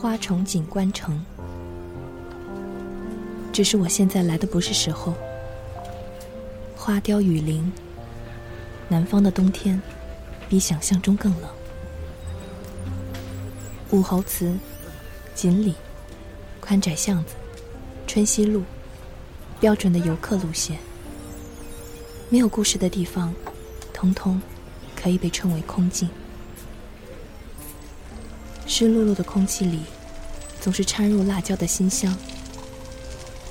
花重锦官城，只是我现在来的不是时候。花凋雨零，南方的冬天比想象中更冷。武侯祠、锦里、宽窄巷子、春熙路，标准的游客路线。没有故事的地方，通通可以被称为空境。湿漉漉的空气里，总是掺入辣椒的辛香，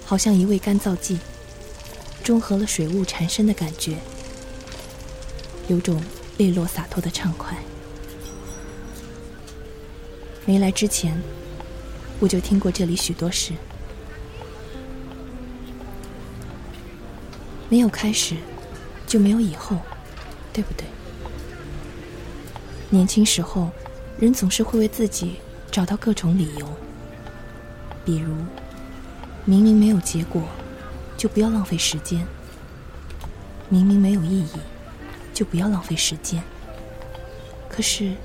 好像一味干燥剂，中和了水雾缠身的感觉，有种利落洒脱的畅快。没来之前，我就听过这里许多事，没有开始，就没有以后，对不对？年轻时候。人总是会为自己找到各种理由，比如，明明没有结果，就不要浪费时间；明明没有意义，就不要浪费时间。可是，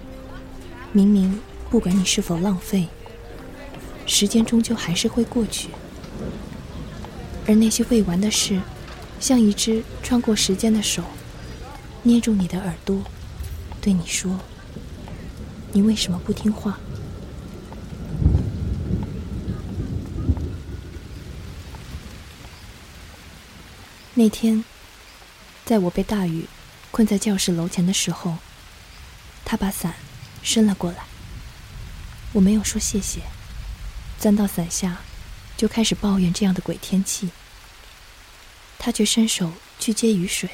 明明不管你是否浪费，时间终究还是会过去，而那些未完的事，像一只穿过时间的手，捏住你的耳朵，对你说。你为什么不听话？那天，在我被大雨困在教室楼前的时候，他把伞伸了过来。我没有说谢谢，钻到伞下，就开始抱怨这样的鬼天气。他却伸手去接雨水，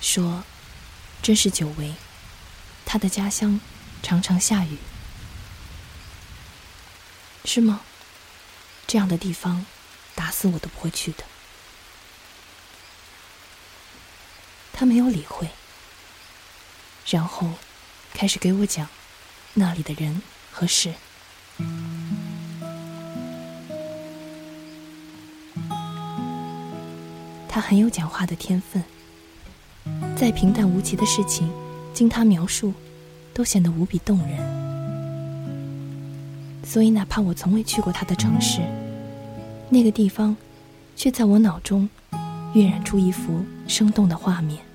说：“真是久违，他的家乡。”常常下雨，是吗？这样的地方，打死我都不会去的。他没有理会，然后开始给我讲那里的人和事。他很有讲话的天分，再平淡无奇的事情，经他描述。都显得无比动人，所以哪怕我从未去过他的城市，那个地方，却在我脑中晕染出一幅生动的画面。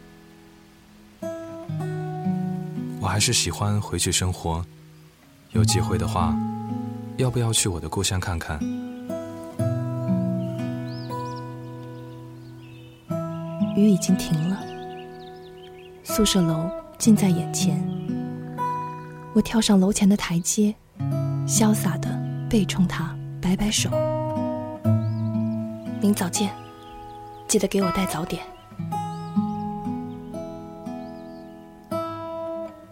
还是喜欢回去生活，有机会的话，要不要去我的故乡看看？雨已经停了，宿舍楼近在眼前。我跳上楼前的台阶，潇洒的背冲他，摆摆手。明早见，记得给我带早点。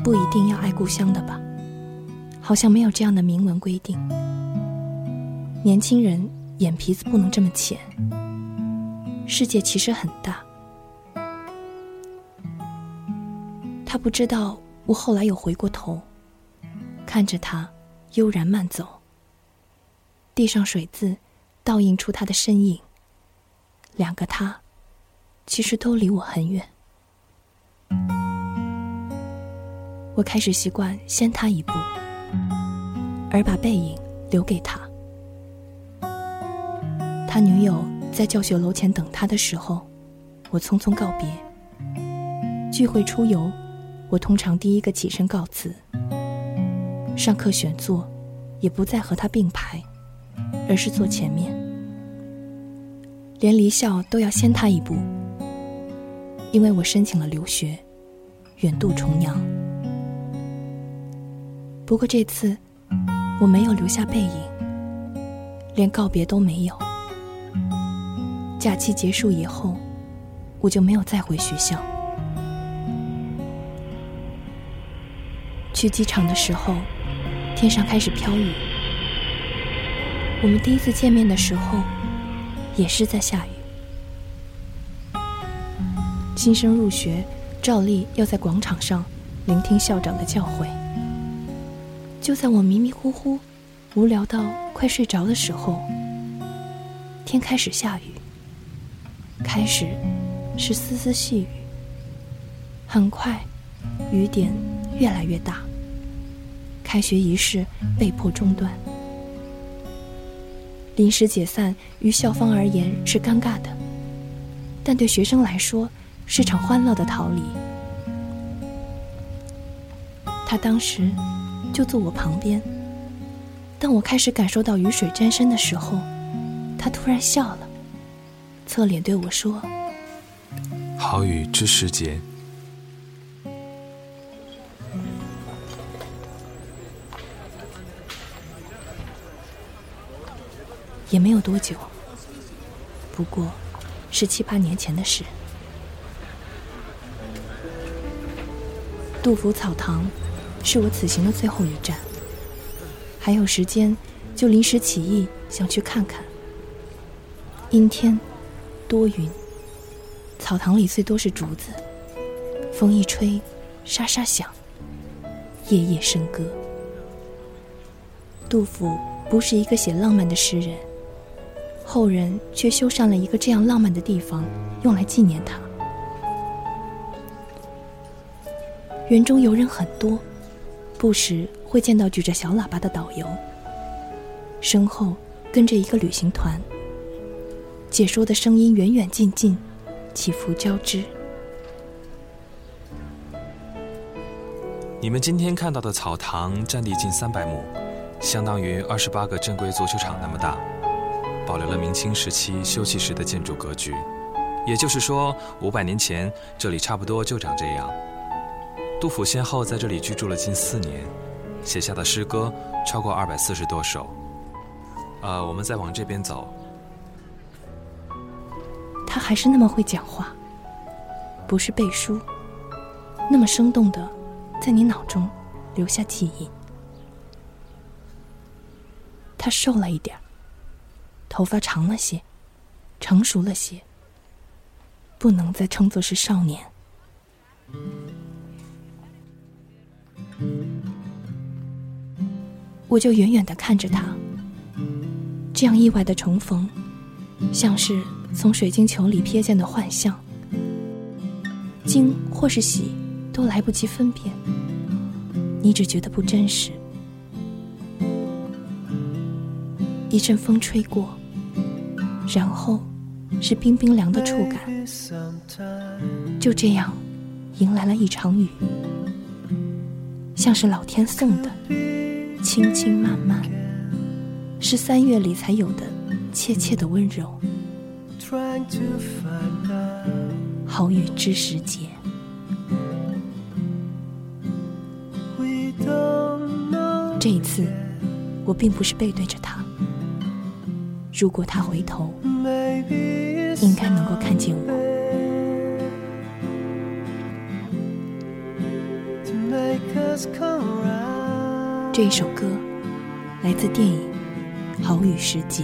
不一定要爱故乡的吧？好像没有这样的明文规定。年轻人眼皮子不能这么浅。世界其实很大。他不知道，我后来有回过头。看着他悠然慢走，地上水渍倒映出他的身影。两个他，其实都离我很远。我开始习惯先他一步，而把背影留给他。他女友在教学楼前等他的时候，我匆匆告别。聚会出游，我通常第一个起身告辞。上课选座，也不再和他并排，而是坐前面。连离校都要先他一步，因为我申请了留学，远渡重洋。不过这次，我没有留下背影，连告别都没有。假期结束以后，我就没有再回学校。去机场的时候。天上开始飘雨。我们第一次见面的时候，也是在下雨。新生入学，照例要在广场上聆听校长的教诲。就在我迷迷糊糊、无聊到快睡着的时候，天开始下雨。开始是丝丝细雨，很快，雨点越来越大。开学仪式被迫中断。临时解散于校方而言是尴尬的，但对学生来说是场欢乐的逃离。他当时就坐我旁边，当我开始感受到雨水沾身的时候，他突然笑了，侧脸对我说：“好雨知时节。”也没有多久，不过是七八年前的事。杜甫草堂是我此行的最后一站，还有时间，就临时起意想去看看。阴天，多云，草堂里最多是竹子，风一吹，沙沙响，夜夜笙歌。杜甫不是一个写浪漫的诗人。后人却修缮了一个这样浪漫的地方，用来纪念他。园中游人很多，不时会见到举着小喇叭的导游，身后跟着一个旅行团。解说的声音远远近近，起伏交织。你们今天看到的草堂占地近三百亩，相当于二十八个正规足球场那么大。保留了明清时期修葺时的建筑格局，也就是说，五百年前这里差不多就长这样。杜甫先后在这里居住了近四年，写下的诗歌超过二百四十多首。呃，我们再往这边走。他还是那么会讲话，不是背书，那么生动的，在你脑中留下记忆。他瘦了一点。头发长了些，成熟了些，不能再称作是少年。我就远远的看着他，这样意外的重逢，像是从水晶球里瞥见的幻象，惊或是喜，都来不及分辨。你只觉得不真实。一阵风吹过。然后，是冰冰凉的触感。就这样，迎来了一场雨，像是老天送的，轻轻慢慢，是三月里才有的切切的温柔。好雨知时节。这一次，我并不是背对着他。如果他回头，应该能够看见我。这一首歌来自电影《好雨时节》